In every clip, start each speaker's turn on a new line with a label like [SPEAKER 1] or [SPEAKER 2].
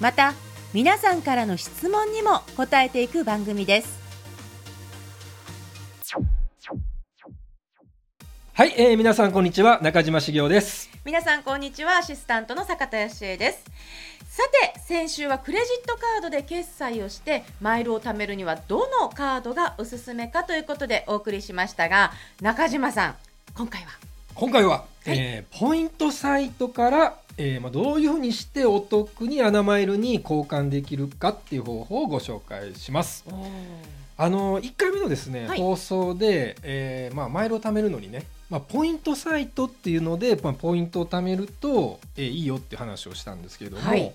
[SPEAKER 1] また皆さんからの質問にも答えていく番組です。
[SPEAKER 2] はい、えー、皆さんこんにちは中島茂雄です。
[SPEAKER 1] 皆さんこんにちはアシスタントの坂田芳恵です。さて先週はクレジットカードで決済をしてマイルを貯めるにはどのカードがおすすめかということでお送りしましたが中島さん今回は？
[SPEAKER 2] 今回は、えーポイントサイトから、えーまあ、どういうふうにしてお得にアナマイルに交換できるかっていう方法をご紹介します。あの1回目のですね、
[SPEAKER 1] はい。
[SPEAKER 2] 放送で、えーまあ、マイルを貯めるのにね、まあ、ポイントサイトっていうので、まあ、ポイントを貯めると、えーいいよっていう話をしたんですけれども、
[SPEAKER 1] はい。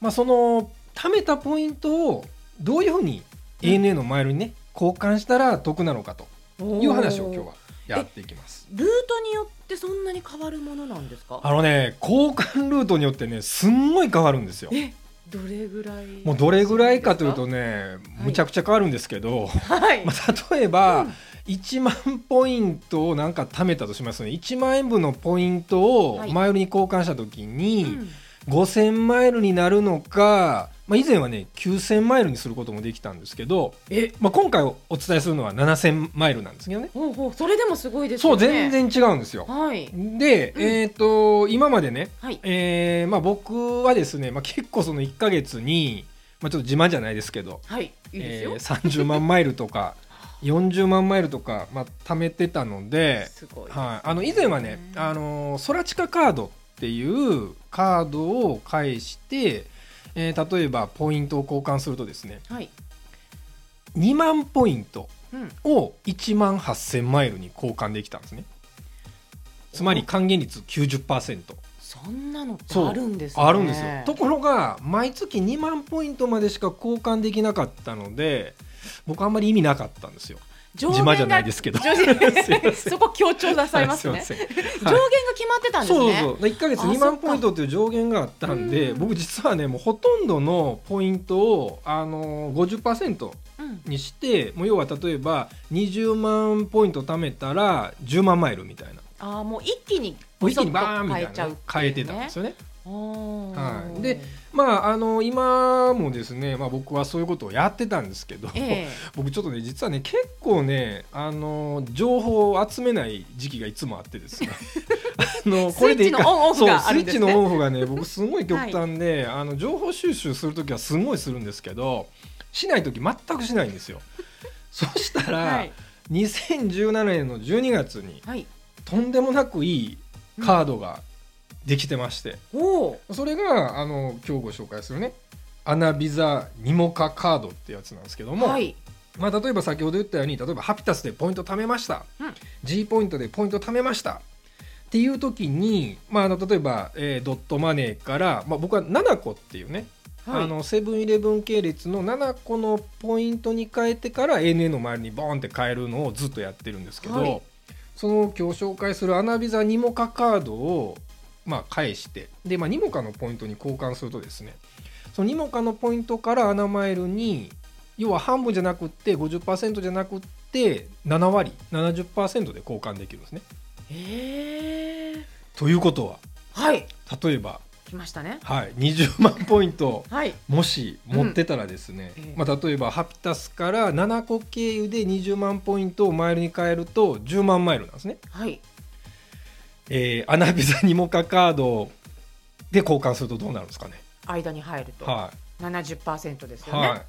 [SPEAKER 2] まあ、その貯めたポイントをどういうふうに ANA のマイルにね、交換したら得なのかという話を今日はやっていきます。
[SPEAKER 1] ルートによってそんなに変わるものなんですか？
[SPEAKER 2] あのね交換ルートによってねすんごい変わるんですよ。
[SPEAKER 1] えどれぐらい？
[SPEAKER 2] もうどれぐらいかというとね、
[SPEAKER 1] い。
[SPEAKER 2] むちゃくちゃ変わるんですけど、
[SPEAKER 1] はい、
[SPEAKER 2] まあ、例えば、
[SPEAKER 1] うん。
[SPEAKER 2] 1万ポイントをなんか貯めたとしますね。1万円分のポイントを
[SPEAKER 1] はい。
[SPEAKER 2] マイルに交換した時に、
[SPEAKER 1] うん。
[SPEAKER 2] 5000マイルになるのか、まあ、以前はね9000マイルにすることもできたんですけど、
[SPEAKER 1] え？
[SPEAKER 2] まあ、今回お伝えするのは7000マイルなんですけどね。
[SPEAKER 1] ほうほうそれでもすごいです
[SPEAKER 2] そう全然違うんですよ。
[SPEAKER 1] はい。
[SPEAKER 2] で、
[SPEAKER 1] うん。
[SPEAKER 2] えっ、と今までね、
[SPEAKER 1] はい。
[SPEAKER 2] えーまあ、僕はですね、まあ、結構その1ヶ月に、まあ、ちょっと自慢じゃないですけど
[SPEAKER 1] はいいいですよ、
[SPEAKER 2] えー30万マイルとか 40万マイルとか、まあ、貯めてたので、
[SPEAKER 1] すごい、
[SPEAKER 2] はい、あの以前はね、あのソラチカカードっていうカードを返して、えー例えばポイントを交換するとですね
[SPEAKER 1] はい。
[SPEAKER 2] 2万ポイント
[SPEAKER 1] うん。
[SPEAKER 2] を1万8000マイルに交換できたんですね。つまり還元率90%。
[SPEAKER 1] そんなのあるんですね。
[SPEAKER 2] あるんですよ。ところが毎月2万ポイントまでしか交換できなかったので僕あんまり意味なかったんですよ。
[SPEAKER 1] 上
[SPEAKER 2] 自慢じゃないですけど。
[SPEAKER 1] そこ強調なさいますね。
[SPEAKER 2] すい。ません
[SPEAKER 1] 上限が決まってたんですね。
[SPEAKER 2] そうそう。そう1か月
[SPEAKER 1] あ
[SPEAKER 2] 2万ポイントっていう上限があったんで
[SPEAKER 1] うん。
[SPEAKER 2] 僕実はねもうほとんどのポイントをあの50%
[SPEAKER 1] うん。
[SPEAKER 2] にしてもう要は例えば20万ポイント貯めたら10万マイルみたいな。
[SPEAKER 1] ああもう一気に
[SPEAKER 2] 一気にバーンみたいな
[SPEAKER 1] ね。
[SPEAKER 2] 変えてたんですよね
[SPEAKER 1] は
[SPEAKER 2] はい。でまああの今もですね、まあ、僕はそういうことをやってたんですけど、
[SPEAKER 1] え
[SPEAKER 2] 僕ちょっとね実はね結構ねあの情報を集めない時期がいつもあってですね。あのこれでいいか
[SPEAKER 1] スイッチのオンオフがね
[SPEAKER 2] ね僕すごい極端で、あの情報収集する時はすごいするんですけどしない時全くしないんですよ。そしたら、
[SPEAKER 1] えはい。
[SPEAKER 2] 2017年の12月に
[SPEAKER 1] はい。
[SPEAKER 2] とんでもなくいいカードができてまして、それがあの今日ご紹介するねアナビザニモカカードってやつなんですけども、
[SPEAKER 1] はい。
[SPEAKER 2] まあ、例えば先ほど言ったように例えばハピタスでポイント貯めました、
[SPEAKER 1] うん。
[SPEAKER 2] G ポイントでポイント貯めました。っていう時に、まあ、あの例えば、えードットマネーから、まあ、僕は7個っていうね、
[SPEAKER 1] はい。
[SPEAKER 2] あのセブンイレブン系列の7個のポイントに変えてから ANA の周りにボーンって変えるのをずっとやってるんですけど、
[SPEAKER 1] はい。
[SPEAKER 2] その今日紹介するアナビザニモカカードを、まあ、返してで、まあ、ニモカのポイントに交換するとですねそのニモカのポイントからアナマイルに要は半分じゃなくって50%じゃなくって7割70%で交換できるんですね。
[SPEAKER 1] ええ
[SPEAKER 2] ということは
[SPEAKER 1] はい。
[SPEAKER 2] 例えば、
[SPEAKER 1] 来ましたね。
[SPEAKER 2] はい、20万ポイント
[SPEAKER 1] はい。
[SPEAKER 2] もし持ってたらですね、
[SPEAKER 1] うん。ええ。
[SPEAKER 2] まあ、例えばハピタスから7個経由で20万ポイントをマイルに変えると10万マイルなんですね。
[SPEAKER 1] はい
[SPEAKER 2] えーアナビザニモカカードで交換するとどうなるんですかね？
[SPEAKER 1] 間に入ると。
[SPEAKER 2] は
[SPEAKER 1] 70%です
[SPEAKER 2] い。
[SPEAKER 1] よね、
[SPEAKER 2] はい。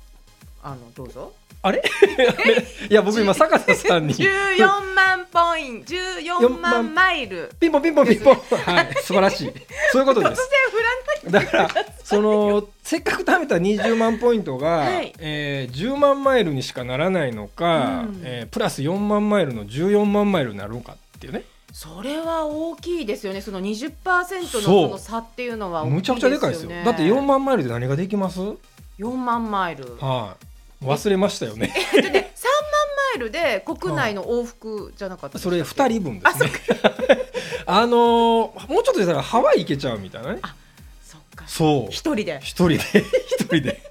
[SPEAKER 1] あのどうぞ。
[SPEAKER 2] あれ？いや僕今坂田さんに。
[SPEAKER 1] 14万ポイント。14万マイル。
[SPEAKER 2] ピンポンピンポンピンポン。はい。素晴らしい。そういうこと
[SPEAKER 1] 突然
[SPEAKER 2] です
[SPEAKER 1] 振らない
[SPEAKER 2] だからそのせっかく貯めた20万ポイントが、
[SPEAKER 1] はい。
[SPEAKER 2] えー10万マイルにしかならないのか、
[SPEAKER 1] うん。
[SPEAKER 2] えープラス4万マイルの14万マイルになるのかっていうね
[SPEAKER 1] それは大きいですよね。その20%の
[SPEAKER 2] そ
[SPEAKER 1] の差っていうのは
[SPEAKER 2] むちゃくちゃでかいですよ。
[SPEAKER 1] ね。
[SPEAKER 2] だって4万マイルで何ができます？はい、
[SPEAKER 1] 4万マイル。
[SPEAKER 2] 忘れましたよね。
[SPEAKER 1] えっとね、3万マイルで国内の往復じゃなかった
[SPEAKER 2] それ2人分ですね。あ のーもうちょっとしたらハワイ行けちゃうみたいなね。
[SPEAKER 1] そっか。
[SPEAKER 2] そう。
[SPEAKER 1] 一人で。
[SPEAKER 2] 一人で。一人で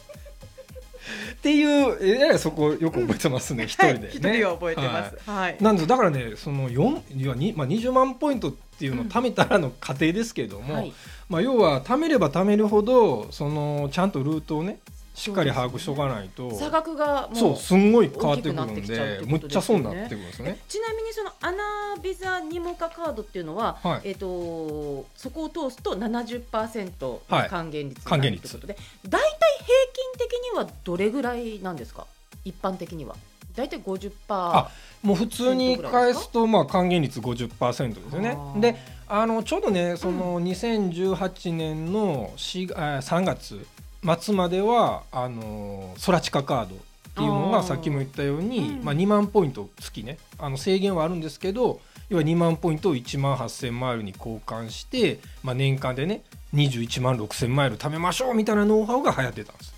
[SPEAKER 2] っていうえらいそこよく覚えてますね一人でね。
[SPEAKER 1] はい一人は覚えてます。はい、
[SPEAKER 2] なんですだからねその4いやに、まあ、20万ポイントっていうのを貯めたらの過程ですけれども、
[SPEAKER 1] はい。
[SPEAKER 2] まあ、要は貯めれば貯めるほどそのちゃんとルートをねしっかり把握しとかないと。
[SPEAKER 1] 差額がもう
[SPEAKER 2] そうすんごい変わってくるん
[SPEAKER 1] きちゃうって
[SPEAKER 2] でむっちゃ損になってくるんですよね。
[SPEAKER 1] ちなみにそのアナビザニモカカードっていうのは、
[SPEAKER 2] はい。
[SPEAKER 1] えっ、とそこを通すと70%
[SPEAKER 2] はい。
[SPEAKER 1] 還元率
[SPEAKER 2] 還元率
[SPEAKER 1] ということで、大体平均的にはどれぐらいなんですか？一般的には。大体50%
[SPEAKER 2] あもう普通に返すとまあ還元率50%ですよね。であのちょうどねその2018年の4あ3月末まではあのソラチカカードっていうのがさっきも言ったように、
[SPEAKER 1] うん。
[SPEAKER 2] まあ、2万ポイント月ね。あの制限はあるんですけど要は2万ポイントを1万8000マイルに交換して、まあ、年間でね21万6000マイル貯めましょうみたいなノウハウが流行ってたんです。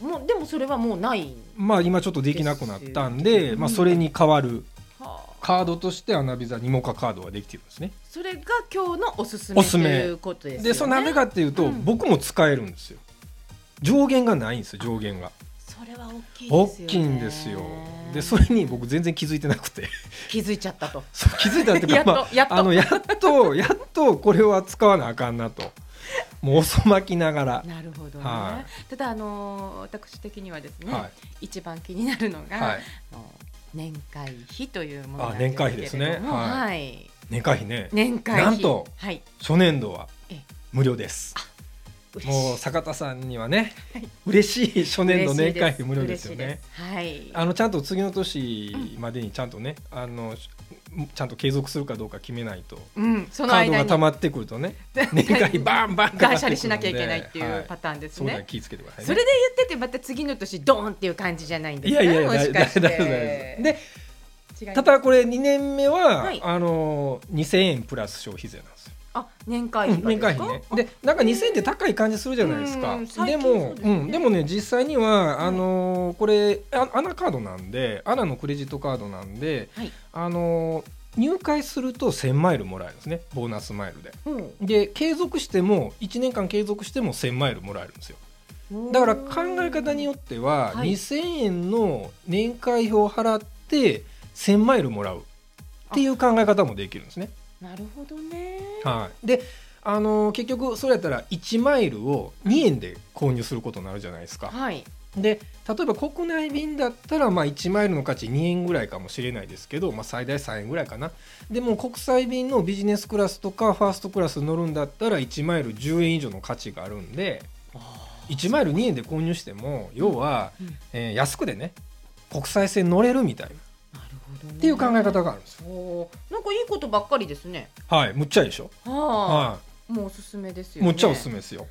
[SPEAKER 1] もうでもそれはもうない、
[SPEAKER 2] まあ今ちょっとできなくなったん
[SPEAKER 1] で
[SPEAKER 2] まあ、それに代わる
[SPEAKER 1] はあ
[SPEAKER 2] カードとしてアナビザニモカカードができてるんですね。
[SPEAKER 1] それが今日のおすすめ
[SPEAKER 2] おすすめ。
[SPEAKER 1] ということですよね。
[SPEAKER 2] でそのなぜかっていうと、
[SPEAKER 1] うん。
[SPEAKER 2] 僕も使えるんですよ。上限がないんですよ上限が。
[SPEAKER 1] それは大きい
[SPEAKER 2] 大
[SPEAKER 1] ですよね。
[SPEAKER 2] きいんですよ。でそれに僕全然気づいてなくて。
[SPEAKER 1] 気づいちゃったと。
[SPEAKER 2] 気づいたっていう
[SPEAKER 1] や
[SPEAKER 2] か
[SPEAKER 1] やっと。
[SPEAKER 2] あのやっとやっとこれは使わなあかんなと。もう遅まきながら、
[SPEAKER 1] なるほどね、
[SPEAKER 2] は
[SPEAKER 1] ただあのー私的にはですね、
[SPEAKER 2] は
[SPEAKER 1] 一番気になるのが、
[SPEAKER 2] いはい、
[SPEAKER 1] あの年会費というものなん
[SPEAKER 2] あ年会費
[SPEAKER 1] ですけれども。
[SPEAKER 2] ですね。はい。
[SPEAKER 1] はい
[SPEAKER 2] 年会費ね。
[SPEAKER 1] 年会費。
[SPEAKER 2] なんと
[SPEAKER 1] はい。
[SPEAKER 2] 初年度は
[SPEAKER 1] え
[SPEAKER 2] 無料です。もう坂田さんにはね、
[SPEAKER 1] はい。
[SPEAKER 2] 嬉しい初年度年会費無料ですよね。
[SPEAKER 1] はい。
[SPEAKER 2] あのちゃんと次の年までにちゃんとね、あのちゃんと継続するかどうか決めないと。
[SPEAKER 1] うん、その
[SPEAKER 2] カード
[SPEAKER 1] 間に
[SPEAKER 2] が溜まってくるとね 年会費バンバン
[SPEAKER 1] 断捨離しなきゃいけないっていうパ
[SPEAKER 2] は
[SPEAKER 1] ターンですね、
[SPEAKER 2] そうだ気をつけてくださいね。
[SPEAKER 1] それで言っててまた次の年ドーンっていう感じじゃないんですか？
[SPEAKER 2] いやいやいや
[SPEAKER 1] もしかして。
[SPEAKER 2] でただこれ2年目は、
[SPEAKER 1] はい。
[SPEAKER 2] あの2000円プラス消費税なんです
[SPEAKER 1] 年会
[SPEAKER 2] うん
[SPEAKER 1] 費がですか？
[SPEAKER 2] 年会費ね。でなんか2000円って高い感じするじゃないですか。で
[SPEAKER 1] 近そう
[SPEAKER 2] も
[SPEAKER 1] ですね。
[SPEAKER 2] うん、でもね実際にはあのーこれあアナカードなんでアナのクレジットカードなんで、
[SPEAKER 1] はい。
[SPEAKER 2] あのー入会すると1000マイルもらえるんですね。ボーナスマイルで。
[SPEAKER 1] う。ん
[SPEAKER 2] で継続しても1年間継続しても1000マイルもらえるんですよ。だから考え方によっては、
[SPEAKER 1] はい。
[SPEAKER 2] 2000円の年会費を払って1000マイルもらうっていう考え方もできるんですね。
[SPEAKER 1] なるほどね。
[SPEAKER 2] はい、であのー結局それやったら1マイルを2円で購入することになるじゃないですか。
[SPEAKER 1] はい。
[SPEAKER 2] で例えば国内便だったらまあ1マイルの価値2円ぐらいかもしれないですけど、まあ、最大3円ぐらいかな。でも国際便のビジネスクラスとかファーストクラス乗るんだったら1マイル10円以上の価値があるんで1マイル2円で購入しても要は、
[SPEAKER 1] うん。
[SPEAKER 2] えー安くでね国際線乗れるみたいなっていう考え方があるんです。
[SPEAKER 1] なんかいいことばっかりですね。
[SPEAKER 2] はいむっちゃいいでしょ、
[SPEAKER 1] は
[SPEAKER 2] は
[SPEAKER 1] あもうおすすめです
[SPEAKER 2] い、
[SPEAKER 1] よね。
[SPEAKER 2] むっちゃおすすめですよ。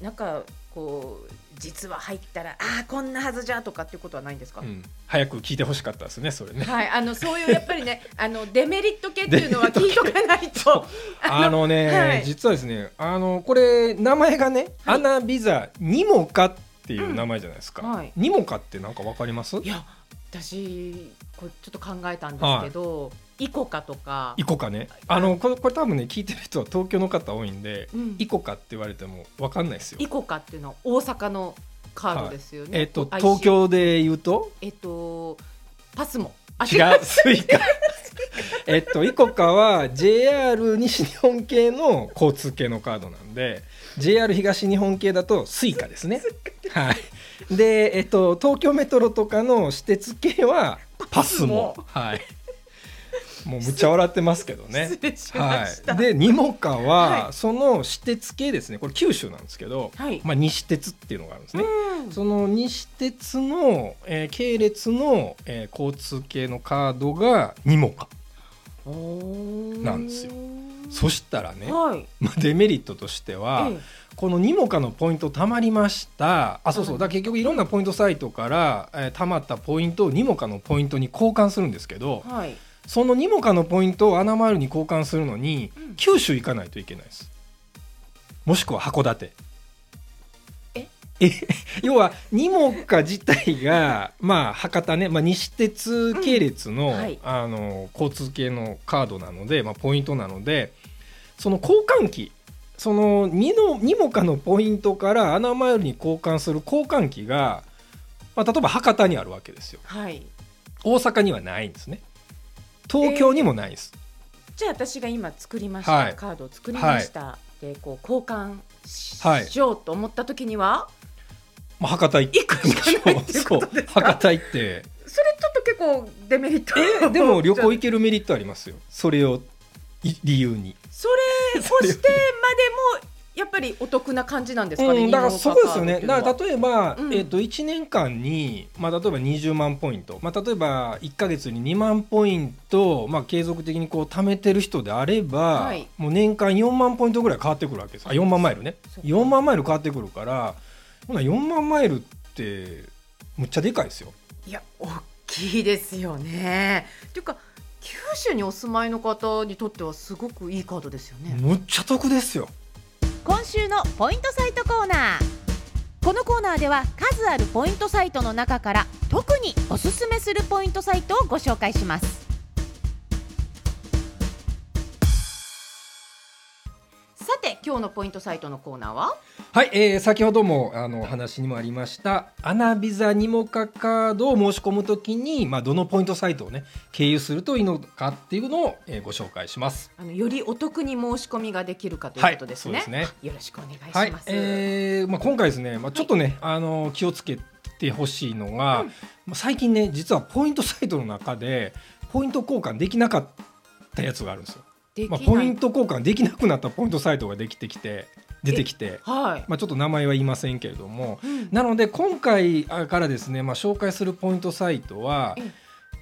[SPEAKER 1] なんかこう実は入ったらああこんなはずじゃとかっていうことはないんですか、
[SPEAKER 2] うん、早く聞いてほしかったですねそれね。
[SPEAKER 1] はい、あのそういうやっぱりね、あのデメリット系っていうのは聞いとかないと。
[SPEAKER 2] あのね、
[SPEAKER 1] はい。
[SPEAKER 2] 実はですねあのこれ名前がね、
[SPEAKER 1] はい。
[SPEAKER 2] アナビザニモカっていう名前じゃないですか、
[SPEAKER 1] うんはい。
[SPEAKER 2] ニモカってなんかわかります？
[SPEAKER 1] いや、私これちょっと考えたんですけど、イコカとか。
[SPEAKER 2] イ、コカね。あのこれこれ多分ね聞いてる人は東京の方多いんで、
[SPEAKER 1] うん。
[SPEAKER 2] イコカって言われてもわかんないですよ。
[SPEAKER 1] イコカっていうのは大阪のカードですよね。
[SPEAKER 2] えっと東京で言うと？
[SPEAKER 1] えっとパスモ。あ
[SPEAKER 2] 違う。スイカえっと ICOCA は JR 西日本系の交通系のカードなんで JR 東日本系だと Suica ですね。はいでえっと東京メトロとかの私鉄系は PASMO はい。もうむっちゃ笑ってますけどね。
[SPEAKER 1] しました。
[SPEAKER 2] はい、で nimoca は、
[SPEAKER 1] はい。
[SPEAKER 2] その私鉄系ですね。これ九州なんですけど、
[SPEAKER 1] はい。
[SPEAKER 2] まあ、西鉄っていうのがあるんですね、
[SPEAKER 1] うん。
[SPEAKER 2] その西鉄の、えー系列の、えー交通系のカードが
[SPEAKER 1] nimoca
[SPEAKER 2] なんですよそしたらね、
[SPEAKER 1] はい。
[SPEAKER 2] まあ、デメリットとしては、
[SPEAKER 1] え
[SPEAKER 2] このニモカのポイント貯まりました。あそうそう。
[SPEAKER 1] はい。
[SPEAKER 2] だ結局いろんなポイントサイトから、えー貯まったポイントをニモカのポイントに交換するんですけど
[SPEAKER 1] えはい。
[SPEAKER 2] そのニモカのポイントを穴マイルに交換するのに、
[SPEAKER 1] うん。
[SPEAKER 2] 九州行かないといけないです。もしくは函館。
[SPEAKER 1] え
[SPEAKER 2] え 要はニモカ自体がまあ博多ね、まあ、西鉄系列の,、
[SPEAKER 1] うんはい。
[SPEAKER 2] あの交通系のカードなので、まあ、ポイントなのでその交換機そのニのニモカのポイントから穴マイルに交換する交換機が、まあ、例えば博多にあるわけですよ。
[SPEAKER 1] はい。
[SPEAKER 2] 大阪にはないんですね。東京にもないです、
[SPEAKER 1] じゃあ私が今作りました、
[SPEAKER 2] はい。
[SPEAKER 1] カードを作りました、でこう交換し,、
[SPEAKER 2] はい
[SPEAKER 1] ようと思った時には
[SPEAKER 2] まあ、博多行って
[SPEAKER 1] 行くしかないっていうことですか？
[SPEAKER 2] そう博多行って。
[SPEAKER 1] それちょっと結構デメリット
[SPEAKER 2] えでも旅行行けるメリットありますよ。それをい理由に。
[SPEAKER 1] それをしてまでもやっぱりお得な感じなんですかね、
[SPEAKER 2] うん、だからそうですよね。だから
[SPEAKER 1] ら
[SPEAKER 2] 例えば、
[SPEAKER 1] うん。
[SPEAKER 2] えっと1年間に、まあ、例えば20万ポイント、まあ、例えば1か月に2万ポイント、まあ、継続的にこう貯めてる人であれば、
[SPEAKER 1] はい。
[SPEAKER 2] もう年間4万ポイントぐらい変わってくるわけです。あ4万マイルね。
[SPEAKER 1] そうか
[SPEAKER 2] 4万マイル変わってくるからほな4万マイルってむっちゃでかいですよ。
[SPEAKER 1] いや大きいですよね。っていうか九州にお住まいの方にとってはすごくいいカードですよね、
[SPEAKER 2] むっちゃ得ですよ
[SPEAKER 1] 今週のポイントサイトコーナー。このコーナーでは数あるポイントサイトの中から特におすすめするポイントサイトをご紹介します。さて今日のポイントサイトのコーナーは？
[SPEAKER 2] はい、えー先ほどもあのお話にもありましたアナビザニモカカードを申し込むときに、まあ、どのポイントサイトをね経由するといいのかっていうのを、えーご紹介します。
[SPEAKER 1] あのよりお得に申し込みができるかということですね,、
[SPEAKER 2] はいそうです
[SPEAKER 1] よろしくお願いします、
[SPEAKER 2] はい、えーまあ、今回ですね、まあ、ちょっとね、あの気をつけてほしいのが、
[SPEAKER 1] うん
[SPEAKER 2] まあ最近ね実はポイントサイトの中でポイント交換できなかったやつがあるんですよ。まあ、ポイント交換できなくなったポイントサイトができてきて出てきて、
[SPEAKER 1] はい、
[SPEAKER 2] まあ、ちょっと名前は言いませんけれども、
[SPEAKER 1] うん。
[SPEAKER 2] なので今回からですね、まあ、紹介するポイントサイトは
[SPEAKER 1] ええ、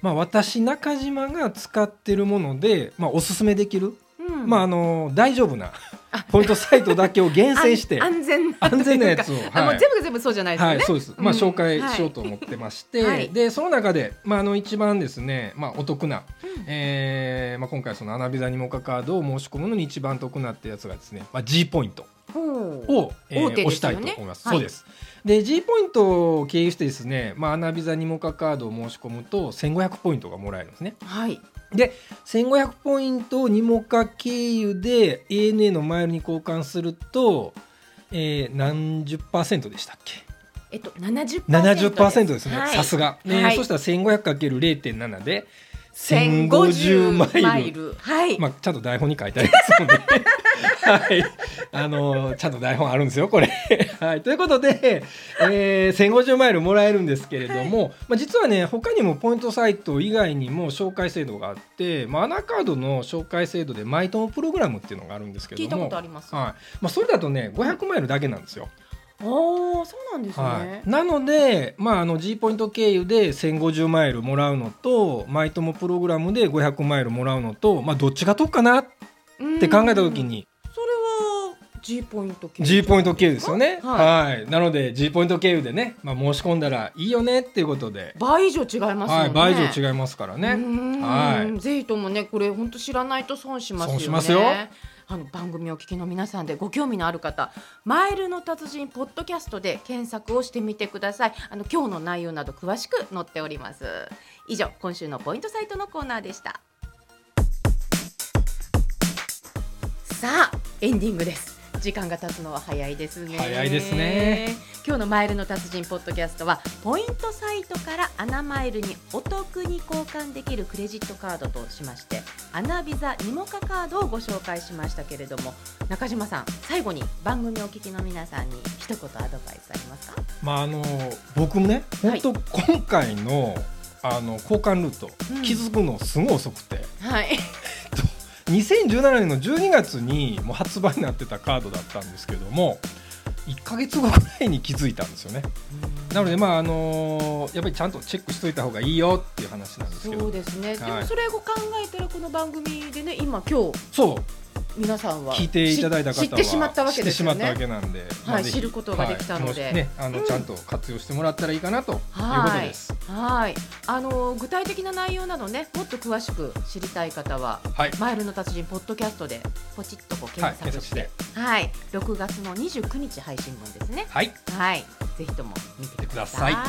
[SPEAKER 2] まあ、私中島が使ってるもので、まあ、おすすめできる、
[SPEAKER 1] うん。
[SPEAKER 2] まあ、あの大丈夫な
[SPEAKER 1] あ
[SPEAKER 2] ポイントサイトだけを厳選して。
[SPEAKER 1] 安安全な
[SPEAKER 2] 安全なやつをはい。
[SPEAKER 1] 全部が全部そうじゃないですよね、
[SPEAKER 2] はい、そうです。まあ、
[SPEAKER 1] うん。
[SPEAKER 2] 紹介しようと思ってまして、
[SPEAKER 1] はい。
[SPEAKER 2] で、その中で、まあ、あの一番ですね、まあ、お得な。
[SPEAKER 1] うん。
[SPEAKER 2] えーまあ、今回そのアナビザニモカカードを申し込むのに一番得なってやつがですね、まあ、G ポイントを、えー押したいと思います。
[SPEAKER 1] はい。
[SPEAKER 2] そうです。で G ポイントを経由してですね、まあ、アナビザニモカカードを申し込むと1500ポイントがもらえるんですね。
[SPEAKER 1] はい。
[SPEAKER 2] 1500ポイントをニモカ経由で ANA のマイルに交換すると、えー何十パーセントでしたっけ？
[SPEAKER 1] えっと70%
[SPEAKER 2] 70%です。ね、
[SPEAKER 1] はい。
[SPEAKER 2] さすが、ね
[SPEAKER 1] はい。
[SPEAKER 2] そしたら 1500×0.7 で
[SPEAKER 1] 1050
[SPEAKER 2] 1050マイル。
[SPEAKER 1] マイル。はい、
[SPEAKER 2] まあ、ちゃんと台本に書いてありますので、はい、あのちゃんと台本あるんですよ、これ。はい、ということで、えー、1050マイルもらえるんですけれども、まあ、実はね、他にもポイントサイト以外にも紹介制度があって、まあ、アナカードの紹介制度でマイトモプログラムっていうのがあるんですけ
[SPEAKER 1] 聞いた
[SPEAKER 2] ども、
[SPEAKER 1] ことあります、
[SPEAKER 2] はい。まあ、それだとね、500マイルだけなんですよ。
[SPEAKER 1] あそうなんですね、
[SPEAKER 2] はい、なので、まあ、あの G ポイント経由で1050マイルもらうのとマイトモプログラムで500マイルもらうのと、まあ、どっちが得かなって考えた時に
[SPEAKER 1] G ポイント系
[SPEAKER 2] G ポイント経由ですよね。
[SPEAKER 1] は
[SPEAKER 2] はい、なので G ポイント経由でね、まあ、申し込んだらいいよねっていうことで、
[SPEAKER 1] 倍以上違いますよね、
[SPEAKER 2] はい、倍以上違いますからね。
[SPEAKER 1] ね
[SPEAKER 2] はい。
[SPEAKER 1] ぜひともねこれ本当知らないと損しますよね。
[SPEAKER 2] 損しますよ。
[SPEAKER 1] あの番組をお聞きの皆さんでご興味のある方「マイルの達人」ポッドキャストで検索をしてみてください。あの今日の内容など詳しく載っております。以上今週のポイントサイトのコーナーでした。さあエンディングです時間が経つのは早いですね。
[SPEAKER 2] 早いですね。
[SPEAKER 1] 今日のマイルの達人ポッドキャストはポイントサイトからアナマイルにお得に交換できるクレジットカードとしましてアナビザニモカカードをご紹介しましたけれども中島さん最後に番組お聞きの皆さんに一言アドバイスありますか？
[SPEAKER 2] まああの僕もね
[SPEAKER 1] はい。
[SPEAKER 2] 本当今回のあの交換ルート、
[SPEAKER 1] うん。
[SPEAKER 2] 気づくのすごい遅くて。
[SPEAKER 1] はい
[SPEAKER 2] 2017年の12月にもう発売になってたカードだったんですけども1ヶ月後ぐらいに気づいたんですよね。なのでまああのやっぱりちゃんとチェックしといた方がいいよっていう話なんですけど。
[SPEAKER 1] そうですね、
[SPEAKER 2] はい。
[SPEAKER 1] でもそれを考えたらこの番組でね今今日。
[SPEAKER 2] そう
[SPEAKER 1] 皆さんは
[SPEAKER 2] 聞いていただいた方は
[SPEAKER 1] 知ってしまったわけ
[SPEAKER 2] なんで、
[SPEAKER 1] はい知ることができたので。
[SPEAKER 2] ねあの、
[SPEAKER 1] うん。
[SPEAKER 2] ちゃんと活用してもらったらいいかなということ
[SPEAKER 1] はい
[SPEAKER 2] です。
[SPEAKER 1] はい、あの具体的な内容などね、もっと詳しく知りたい方は、
[SPEAKER 2] はい、
[SPEAKER 1] マイルの達人ポッドキャストでポチッとこう
[SPEAKER 2] はい、
[SPEAKER 1] 検索して、はい、6月の29日配信分ですね。
[SPEAKER 2] はい、
[SPEAKER 1] はい、ぜひとも見てください。さ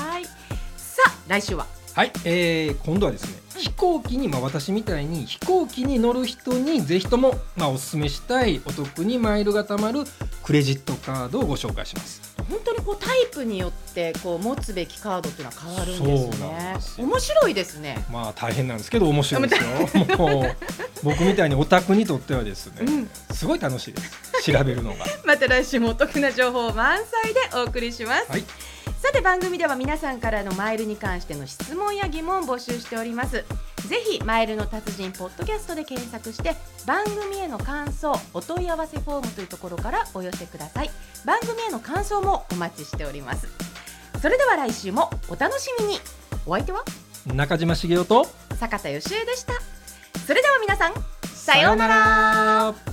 [SPEAKER 1] あ、来週は。
[SPEAKER 2] はい、えー、今度はですね、飛行機にまあ私みたいに飛行機に乗る人にぜひともまあお勧めしたいお得にマイルが貯まるクレジットカードをご紹介します。
[SPEAKER 1] 本当にこうタイプによってこう持つべきカードっていうのは変わるんですね面白いですね。
[SPEAKER 2] まあ大変なんですけど面白いですよ。もう僕みたいにオタクにとってはですね、
[SPEAKER 1] うん
[SPEAKER 2] すごい楽しいです。調べるのが。
[SPEAKER 1] また来週もお得な情報満載でお送りします。
[SPEAKER 2] はい、
[SPEAKER 1] さて番組では皆さんからのマイルに関しての質問や疑問を募集しております。ぜひマイルの達人ポッドキャストで検索して番組への感想お問い合わせフォームというところからお寄せください。番組への感想もお待ちしております。それでは来週もお楽しみに。お相手は？
[SPEAKER 2] 中島茂雄と
[SPEAKER 1] 坂田芳恵でした。それでは皆さんさようなら。
[SPEAKER 2] ら。